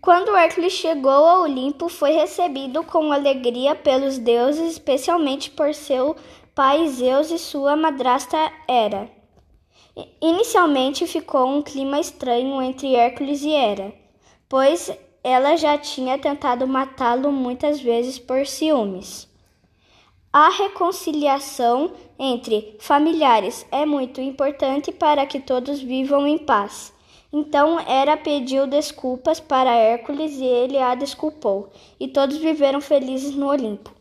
Quando Hércules chegou ao Olimpo, foi recebido com alegria pelos deuses, especialmente por seu pai Zeus e sua madrasta Hera. Inicialmente ficou um clima estranho entre Hércules e Hera, pois ela já tinha tentado matá-lo muitas vezes por ciúmes. A reconciliação entre familiares é muito importante para que todos vivam em paz. Então Hera pediu desculpas para Hércules e ele a desculpou, e todos viveram felizes no Olimpo.